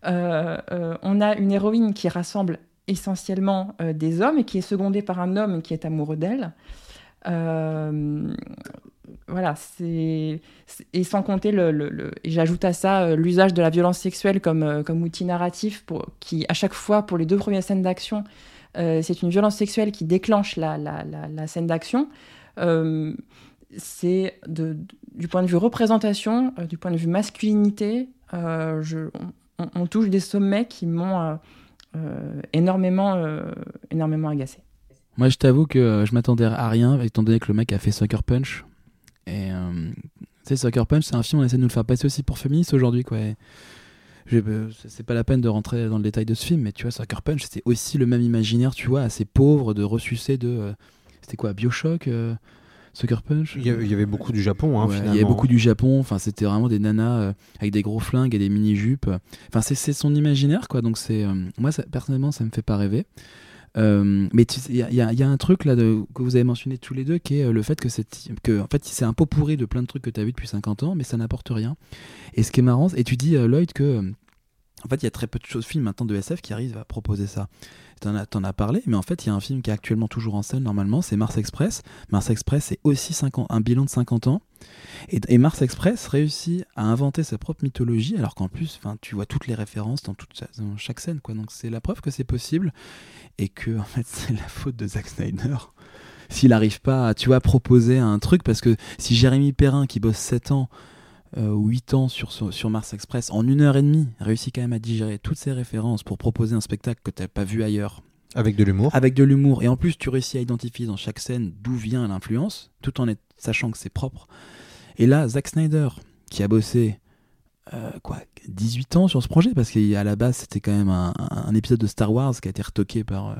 F: Euh, euh, on a une héroïne qui rassemble essentiellement des hommes et qui est secondée par un homme qui est amoureux d'elle. voilà, c'est et sans compter le, et j'ajoute à ça l'usage de la violence sexuelle comme comme outil narratif qui à chaque fois pour les deux premières scènes d'action c'est une violence sexuelle qui déclenche la, scène d'action. Euh, c'est du point de vue représentation, du point de vue masculinité, on, on, touche des sommets qui m'ont énormément, énormément agacé.
G: Moi, je t'avoue que je m'attendais à rien, étant donné que le mec a fait Sucker Punch. Et sais, Sucker Punch, c'est un film, on essaie de nous le faire passer aussi pour féministe aujourd'hui, quoi. Euh, c'est pas la peine de rentrer dans le détail de ce film, mais tu vois, Sucker Punch, c'était aussi le même imaginaire, tu vois, assez pauvre, de ressucé de. Euh, c'était quoi, Bioshock euh, Sucker Punch?
A: Il y, avait, beaucoup du Japon, hein, finalement.
G: Il y avait beaucoup du Japon, enfin, c'était vraiment des nanas avec des gros flingues et des mini-jupes. Enfin, c'est son imaginaire, quoi, donc c'est. moi, personnellement, ça me fait pas rêver. Euh, mais il y, a un truc là que vous avez mentionné tous les deux qui est le fait que c'est en fait c'est un pot pourri de plein de trucs que tu as vu depuis 50 ans mais ça n'apporte rien. Et ce qui est marrant et tu dis Lloyd que en fait, il y a très peu de films maintenant de SF qui arrivent à proposer ça. T'en as, en as parlé, mais en fait, il y a un film qui est actuellement toujours en scène, normalement, c'est Mars Express. Mars Express, c'est aussi un bilan de 50 ans. Et, Mars Express réussit à inventer sa propre mythologie, alors qu'en plus, tu vois toutes les références dans, toute, chaque scène. Quoi. Donc, c'est la preuve que c'est possible et que, en fait, c'est la faute de Zack Snyder. S'il n'arrive pas à, tu vois, proposer un truc, parce que si Jérémy Perrin, qui bosse 7 ans, euh, 8 ans sur, sur Mars Express, en une heure et demie, réussit quand même à digérer toutes ces références pour proposer un spectacle que tu n'as pas vu ailleurs.
A: Avec de l'humour.
G: Avec de l'humour. Et en plus, tu réussis à identifier dans chaque scène d'où vient l'influence, tout en sachant que c'est propre. Et là, Zack Snyder, qui a bossé euh, quoi, 18 ans sur ce projet, parce qu'à la base, c'était quand même un, épisode de Star Wars qui a été retoqué par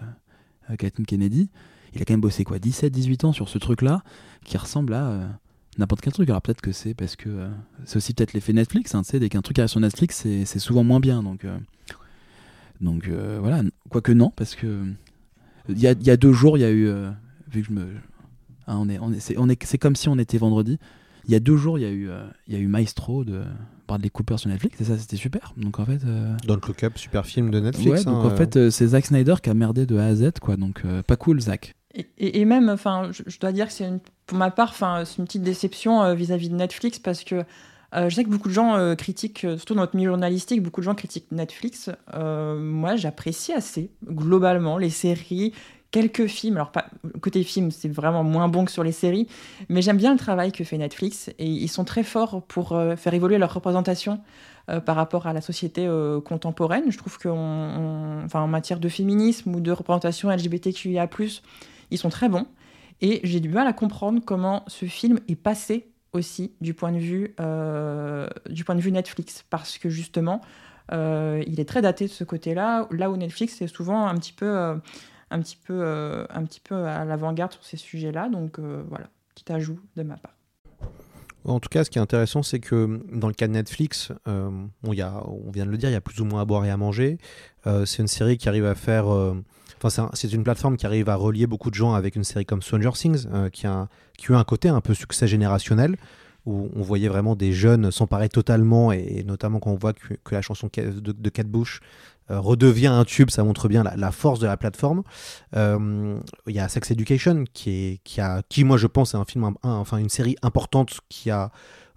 G: euh, Kathleen Kennedy. Il a quand même bossé quoi, 17-18 ans sur ce truc-là, qui ressemble à euh, n'importe quel truc. Alors peut-être que c'est parce que euh, c'est aussi peut-être l'effet Netflix. Hein, dès qu'un truc arrive sur Netflix, c'est souvent moins bien. Donc, euh, donc euh, voilà. Quoique non, parce que il y a, y a, deux jours, il y a eu. vu que je me. Hein, on est, on est, c'est, on est, c'est comme si on était vendredi. Il y a deux jours, il y a eu, il y a eu Maestro de Bradley Cooper sur Netflix et ça c'était super. Donc en fait.
A: Don't Look Up, super film de Netflix.
G: Ouais, donc en hein, fait c'est Zack Snyder qui a merdé de A à Z quoi. Donc pas cool Zack.
F: Et, même, enfin, je, dois dire que c'est pour ma part, c'est une petite déception euh, vis-à-vis de Netflix parce que euh, je sais que beaucoup de gens euh, critiquent, surtout dans notre milieu journalistique, beaucoup de gens critiquent Netflix. moi, j'apprécie assez, globalement, les séries, quelques films. Alors, côté film, c'est vraiment moins bon que sur les séries, mais j'aime bien le travail que fait Netflix et ils sont très forts pour faire évoluer leur représentation par rapport à la société contemporaine. Je trouve qu'en enfin, en matière de féminisme ou de représentation LGBTQIA, ils sont très bons. Et j'ai du mal à comprendre comment ce film est passé aussi du point de vue, euh, du point de vue Netflix, parce que justement, euh, il est très daté de ce côté-là, là où Netflix est souvent un petit peu, euh, un petit peu, un petit peu à l'avant-garde sur ces sujets-là. Donc voilà, petit ajout de ma part.
A: En tout cas, ce qui est intéressant, c'est que dans le cas de Netflix, on, y a, on vient de le dire, il y a plus ou moins à boire et à manger. c'est une série qui arrive à faire c'est une plateforme qui arrive à relier beaucoup de gens avec une série comme Stranger Things, euh, qui, a, qui a un côté un peu succès générationnel, où on voyait vraiment des jeunes s'emparer totalement, et, notamment quand on voit que, la chanson de, Kate Bush euh, redevient un tube, ça montre bien la, force de la plateforme. Euh, il y a Sex Education, qui, est, qui, a, qui moi je pense est un film, enfin une série importante qui a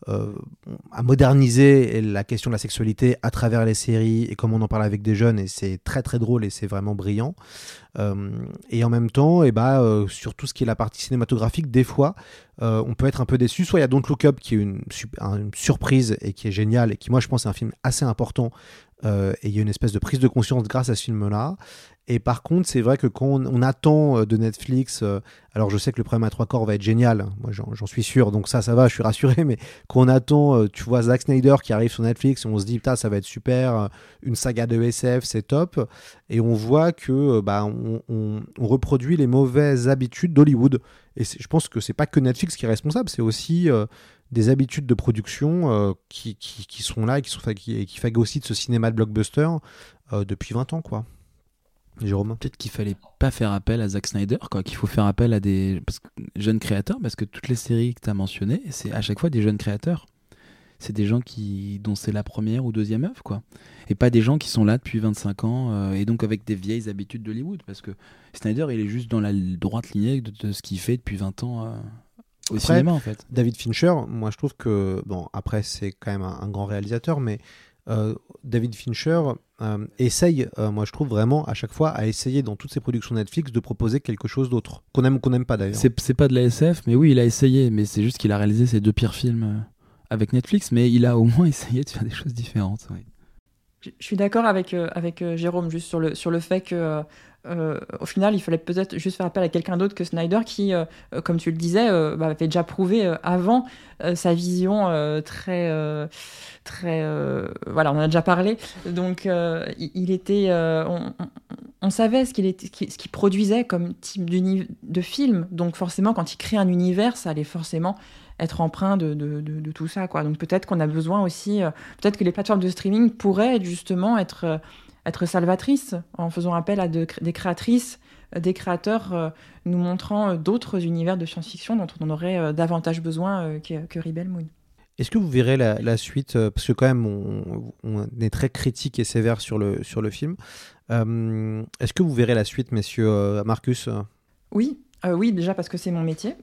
A: à moderniser la question de la sexualité à travers les séries et comme on en parle avec des jeunes et c'est très très drôle et c'est vraiment brillant. Euh, et en même temps, et eh bah, euh, sur tout ce qui est la partie cinématographique, des fois, on peut être un peu déçu. Soit il y a Don't Look Up qui est une, une, surprise et qui est génial et qui, moi, je pense, est un film assez important. Et il y a une espèce de prise de conscience grâce à ce film-là. Et par contre, c'est vrai que quand on, attend euh, de Netflix, euh, alors je sais que le problème à trois corps va être génial, moi j'en suis sûr, donc ça, ça va, je suis rassuré, mais quand on attend, euh, tu vois, Zack Snyder qui arrive sur Netflix, on se dit, ça va être super, une saga de SF, c'est top, et on voit que bah, on, reproduit les mauvaises habitudes d'Hollywood. Et je pense que c'est pas que Netflix qui est responsable, c'est aussi des habitudes de production qui, qui, sont là et qui, sont, qui, qui de ce cinéma de blockbuster depuis 20 ans, quoi. Jérôme?
G: Peut-être qu'il fallait pas faire appel à Zack Snyder, quoi, qu'il faut faire appel à des jeunes créateurs, parce que toutes les séries que tu as mentionnées, c'est à chaque fois des jeunes créateurs. C'est des gens qui, dont c'est la première ou deuxième œuvre, quoi. Et pas des gens qui sont là depuis 25 ans, euh, et donc avec des vieilles habitudes d'Hollywood, parce que Snyder, il est juste dans la droite lignée de, ce qu'il fait depuis 20 ans. Au cinéma en fait.
A: David Fincher, moi je trouve que bon après c'est quand même un, grand réalisateur, mais euh, David Fincher, euh, essaye, euh, moi je trouve vraiment à chaque fois, à essayer dans toutes ses productions Netflix de proposer quelque chose d'autre, qu'on aime ou qu'on n'aime pas d'ailleurs.
G: C'est pas de la SF, mais oui, il a essayé, mais c'est juste qu'il a réalisé ses deux pires films avec Netflix, mais il a au moins essayé de faire des choses différentes. oui.
F: Je je suis d'accord avec, euh, avec euh, Jérôme juste sur le, sur le fait que, euh, au final, il fallait peut-être juste faire appel à quelqu'un d'autre que Snyder qui, euh, euh, comme tu le disais, bah, avait déjà prouvé avant sa vision très. très voilà, on en a déjà parlé. Donc, il, était. on, savait ce qu'il était- produisait comme type de film. Donc, forcément, quand il crée un univers, ça allait forcément être empreint de, de, tout ça. Quoi. Donc, peut-être qu'on a besoin aussi. peut-être que les plateformes de streaming pourraient justement être. Être salvatrices en faisant appel à de- des créatrices, euh, des créateurs euh, nous montrant euh, d'autres univers de science-fiction dont on aurait davantage besoin que, que Rebel Moon.
A: Est-ce que vous verrez la, la suite Parce que quand même, on, on est très critique et sévère sur le, sur le film. Euh, Est-ce que vous verrez la suite, messieurs Marcus?
F: Oui, euh, oui, déjà parce que c'est mon métier.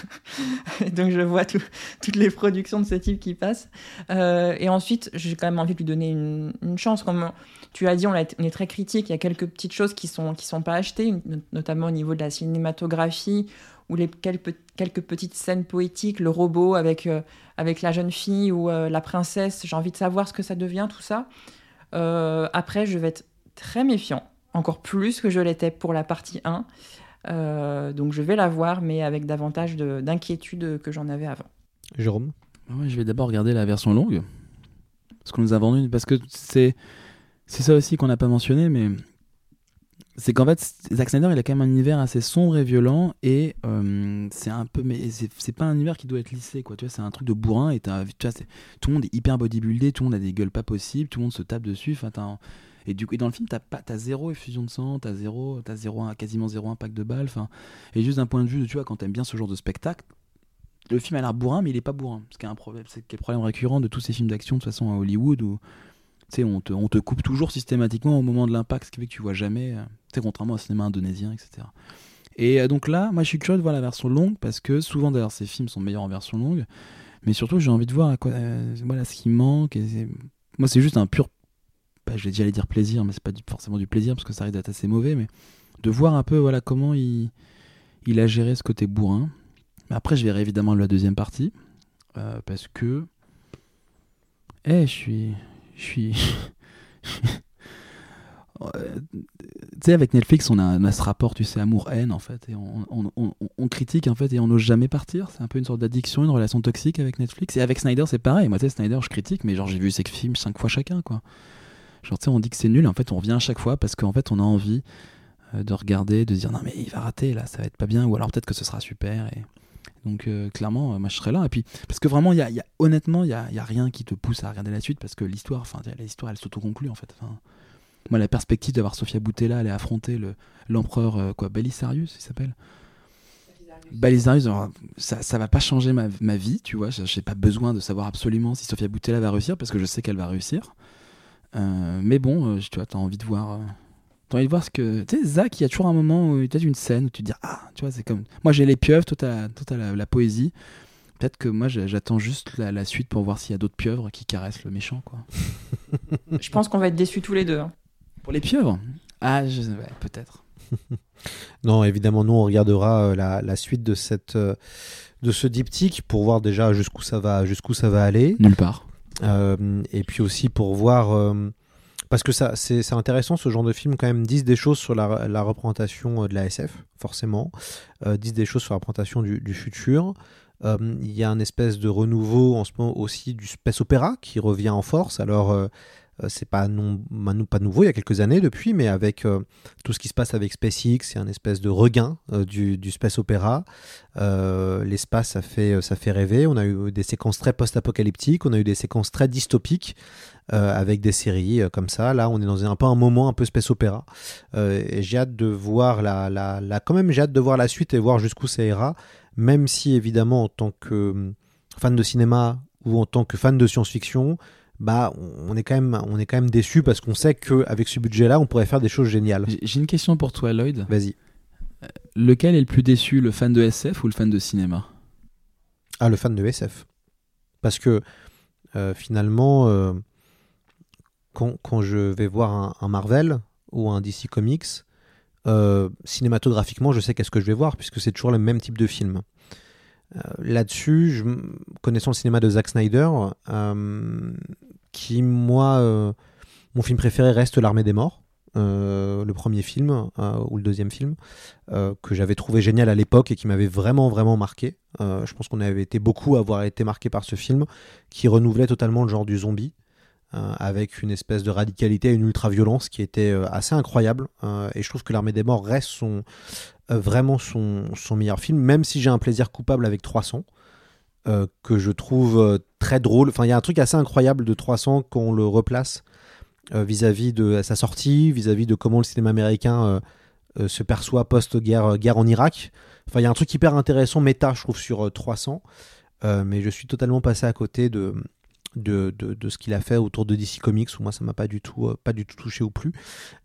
F: Donc je vois tout- toutes les productions de ce type qui passent. Euh, et ensuite, j'ai quand même envie de lui donner une, une chance. Comme tu as dit, on, a été- on est très critique. Il y a quelques petites choses qui sont qui sont pas achetées, not- notamment au niveau de la cinématographie ou les quelques, quelques petites scènes poétiques, le robot avec euh, avec la jeune fille ou euh, la princesse. J'ai envie de savoir ce que ça devient tout ça. Euh, après, je vais être très méfiant, encore plus que je l'étais pour la partie 1. Euh, donc je vais la voir, mais avec davantage de- d'inquiétude que j'en avais avant.
A: Jérôme?
G: Ouais, je vais d'abord regarder la version longue. Parce qu'on nous a vendu. Parce que c'est c'est ça aussi qu'on n'a pas mentionné, mais c'est qu'en fait, Zack Snyder, il a quand même un univers assez sombre et violent, et euh, c'est un peu. Mais c'est pas un univers qui doit être lissé, quoi. Tu vois, c'est un truc de bourrin, et tu vois, tout le monde est hyper bodybuildé, tout le monde a des gueules pas possibles, tout le monde se tape dessus. Enfin, et, du coup, et dans le film, t'as pas- t'as zéro effusion de sang, t'as zéro, t'as zéro, quasiment zéro impact de balle. Enfin, et juste d'un point de vue, tu vois, quand t'aimes bien ce genre de spectacle, le film a l'air bourrin, mais il est pas bourrin. Ce qui est un problème, problème récurrent de tous ces films d'action de toute façon à Hollywood où on te, coupe toujours systématiquement au moment de l'impact, ce qui fait que tu vois jamais, euh, tu contrairement au cinéma indonésien, etc. Et euh, donc là, moi je suis curieux de voir la version longue parce que souvent d'ailleurs ces films sont meilleurs en version longue, mais surtout j'ai envie de voir euh, voilà, ce qui manque. Moi c'est juste un pur, bah, je vais déjà aller dire plaisir, mais c'est pas forcément du plaisir parce que ça risque d'être assez mauvais, mais de voir un peu voilà comment il, a géré ce côté bourrin. Mais après, je verrai évidemment la deuxième partie. parce que. Eh, je suis. Je suis. Tu sais, avec Netflix, on a, ce rapport, tu sais, amour-haine, en fait. Et on, on- critique, en fait, et on n'ose jamais partir. C'est un peu une sorte d'addiction, une relation toxique avec Netflix. Et avec Snyder, c'est pareil. Moi, tu sais, Snyder, je critique, mais genre, j'ai vu ses films cinq fois chacun, quoi. Genre, tu sais, on dit que c'est nul, en fait, on revient à chaque fois parce qu'en fait, on a envie euh, de regarder, de dire, non, mais il va rater, là, ça va être pas bien, ou alors peut-être que ce sera super. Et... Donc, euh, clairement, euh, moi, je serai là. Et puis, parce que vraiment, y a, y a- honnêtement, il y a, y a rien qui te pousse à regarder la suite parce que l'histoire, enfin, l'histoire, elle s'autoconclut, en fait. Enfin, moi, la perspective d'avoir Sofia Boutella aller affronter le- l'empereur, euh, quoi, Belisarius, il s'appelle? Belisarius, alors, ça, ça va pas changer ma, ma vie, tu vois. J'ai pas besoin de savoir absolument si Sofia Boutella va réussir parce que je sais qu'elle va réussir. Euh, mais bon, tu vois, t'as envie de voir. T'as envie de voir ce que. Tu sais, Zach, il y a toujours un moment où peut-être une scène où tu te dis Ah, tu vois, c'est comme. Moi, j'ai les pieuvres, toi, t'as toi, t'as la, la poésie. Peut-être que moi, j'attends juste la, la suite pour voir s'il y a d'autres pieuvres qui caressent le méchant, quoi.
F: Je pense qu'on va être déçus tous les deux. hein.
G: Pour les pieuvres? Ah, je... ouais, peut-être.
A: Non, évidemment, nous, on regardera euh, la, la suite de, cette, euh, de ce diptyque pour voir déjà jusqu'où ça va, jusqu'où ça va aller.
G: Nulle part.
A: Euh, et puis aussi pour voir. euh, parce que ça, c'est intéressant, ce genre de film, quand même, disent des choses sur la, représentation euh, de la SF, forcément. Euh, disent des choses sur la représentation du, futur. Euh, Il y a un espèce de renouveau en ce moment aussi du space opéra qui revient en force. Alors, euh, euh, c'est pas, non, pas nouveau, il y a quelques années depuis, mais avec tout ce qui se passe avec SpaceX, c'est un espèce de regain du, space opéra. L'espace, ça fait, ça fait rêver. On a eu des séquences très post-apocalyptiques, on a eu des séquences très dystopiques avec des séries euh, comme ça. Là, on est dans un, peu un moment un peu space opéra. Euh, et j'ai hâte de voir la, la, la- quand même, j'ai hâte de voir la suite et voir jusqu'où ça ira. Même si évidemment, en tant que euh, fan de cinéma ou en tant que fan de science-fiction, bah, on est quand même, on est quand même déçu parce qu'on sait qu'avec ce budget-là, on pourrait faire des choses géniales.
G: J'ai- J'ai une question pour toi, Lloyd.
A: Vas-y.
G: Lequel est le plus déçu, le fan de SF ou le fan de cinéma?
A: Ah, le fan de SF. Parce que euh, finalement, euh, quand, je vais voir un, Marvel ou un DC Comics, euh, cinématographiquement, je sais qu'est-ce que je vais voir, puisque c'est toujours le même type de film. Euh, Là-dessus, je- connaissant le cinéma de Zack Snyder, euh, qui, moi, mon film préféré reste L'Armée des Morts, le premier film, ou le deuxième film, que j'avais trouvé génial à l'époque et qui m'avait vraiment, vraiment marqué. Je pense qu'on avait été beaucoup à avoir été marqué par ce film, qui renouvelait totalement le genre du zombie avec une espèce de radicalité une ultra-violence qui était euh, assez incroyable. Euh, et je trouve que L'Armée des Morts reste son, euh, vraiment son, meilleur film, même si j'ai un plaisir coupable avec 300, euh, que je trouve euh, très drôle. Enfin, il y a un truc assez incroyable de 300 quand on le replace euh, vis-à-vis de sa sortie, vis-à-vis de comment le cinéma américain euh, euh, se perçoit post-guerre guerre en Irak. Enfin, il y a un truc hyper intéressant, méta, je trouve, sur euh, 300. Euh, mais je suis totalement passé à côté de, de, de, de ce qu'il a fait autour de DC Comics où moi ça m'a pas du tout euh, pas du tout touché ou plus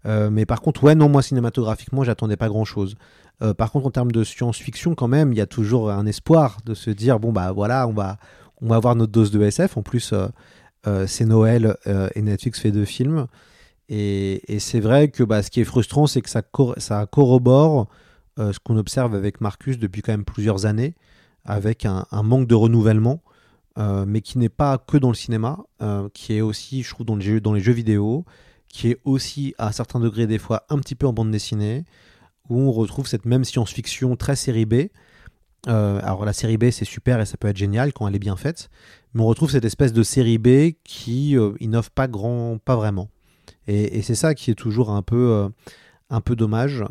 A: Euh, mais par contre ouais non moi cinématographiquement j'attendais pas grand chose par contre en termes de science-fiction quand même il y a toujours un espoir de se dire bon bah voilà on va on va avoir notre dose de SF en plus euh, euh, c'est Noël euh, et Netflix fait deux films. Et, et c'est vrai que bah, ce qui est frustrant c'est que ça, cor- ça corrobore euh, ce qu'on observe avec Marcus depuis quand même plusieurs années avec un manque de renouvellement euh, mais qui n'est pas que dans le cinéma, euh, qui est aussi, je trouve, dans les, jeux, dans les jeux vidéo, qui est aussi à un certain degré des fois un petit peu en bande dessinée, où on retrouve cette même science-fiction très série B. Euh, alors la série B c'est super et ça peut être génial quand elle est bien faite, mais on retrouve cette espèce de série B qui innove pas grand, pas vraiment. Et, et c'est ça qui est toujours un peu, un peu dommage.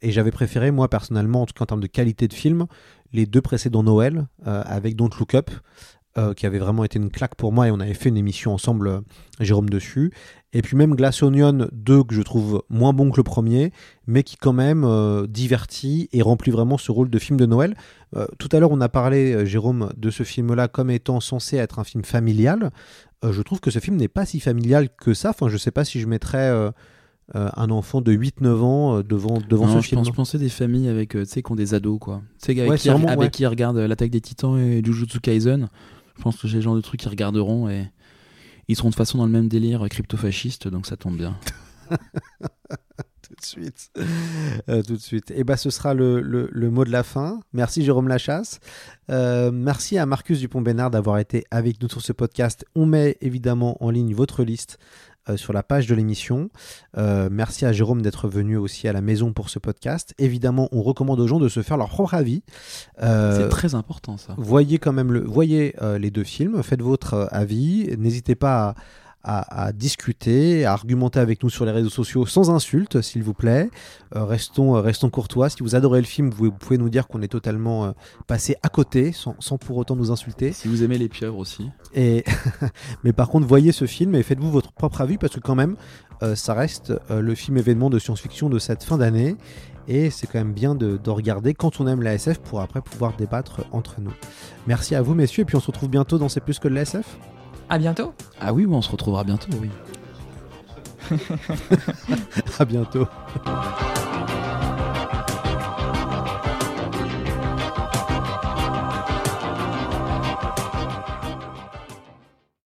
A: Et j'avais préféré moi personnellement, en tout cas en termes de qualité de film, les deux précédents Noël euh, avec Don't Look Up, euh, qui avait vraiment été une claque pour moi et on avait fait une émission ensemble, euh, Jérôme dessus. Et puis même Glass Onion 2 que je trouve moins bon que le premier, mais qui quand même divertit et remplit vraiment ce rôle de film de Noël. Tout à l'heure on a parlé, Jérôme, de ce film-là comme étant censé être un film familial. Je trouve que ce film n'est pas si familial que ça. Enfin, je sais pas si je mettrais euh, un enfant de 8-9 ans euh, devant, devant
G: Non,
A: ce
G: je
A: film.
G: pense, je pensais des familles avec, euh, qui ont des ados, quoi. Tu sais, avec,
A: Ouais,
G: qui, avec
A: ouais.
G: qui ils regardent euh, l'attaque des titans et Jujutsu Kaisen. Je pense que c'est le genre de trucs qu'ils regarderont et ils seront de toute façon dans le même délire crypto-fasciste, donc ça tombe bien.
A: tout de suite. Euh, tout de suite. Et bah, ce sera le, le- le mot de la fin. Merci Jérôme Lachasse. Euh, merci à Marcus Dupont-Bénard d'avoir été avec nous sur ce podcast. On met évidemment en ligne votre liste euh, sur la page de l'émission. Euh, merci à Jérôme d'être venu aussi à la maison pour ce podcast. Évidemment, on recommande aux gens de se faire leur propre avis. Euh,
G: C'est très important, ça.
A: Voyez quand même le, voyez les deux films, faites votre avis. N'hésitez pas à, à- à discuter, à argumenter avec nous sur les réseaux sociaux sans insulte, s'il vous plaît. Euh, restons, euh, restons courtois. Si vous adorez le film, vous, vous pouvez nous dire qu'on est totalement euh, passé à côté, sans, sans pour autant nous insulter.
G: Si vous aimez les pieuvres aussi.
A: Et mais par contre, voyez ce film et faites-vous votre propre avis parce que quand même, euh, ça reste le film événement de science-fiction de cette fin d'année. Et c'est quand même bien de, de regarder quand on aime la SF pour après pouvoir débattre entre nous. Merci à vous, messieurs, et puis on se retrouve bientôt dans C'est plus que de la SF.
F: À bientôt.
G: Ah oui, on se retrouvera bientôt, oui.
A: à bientôt.